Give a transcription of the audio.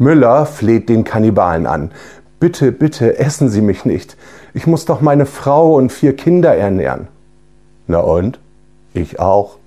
Müller fleht den Kannibalen an. Bitte, bitte, essen Sie mich nicht. Ich muss doch meine Frau und vier Kinder ernähren. Na und? Ich auch.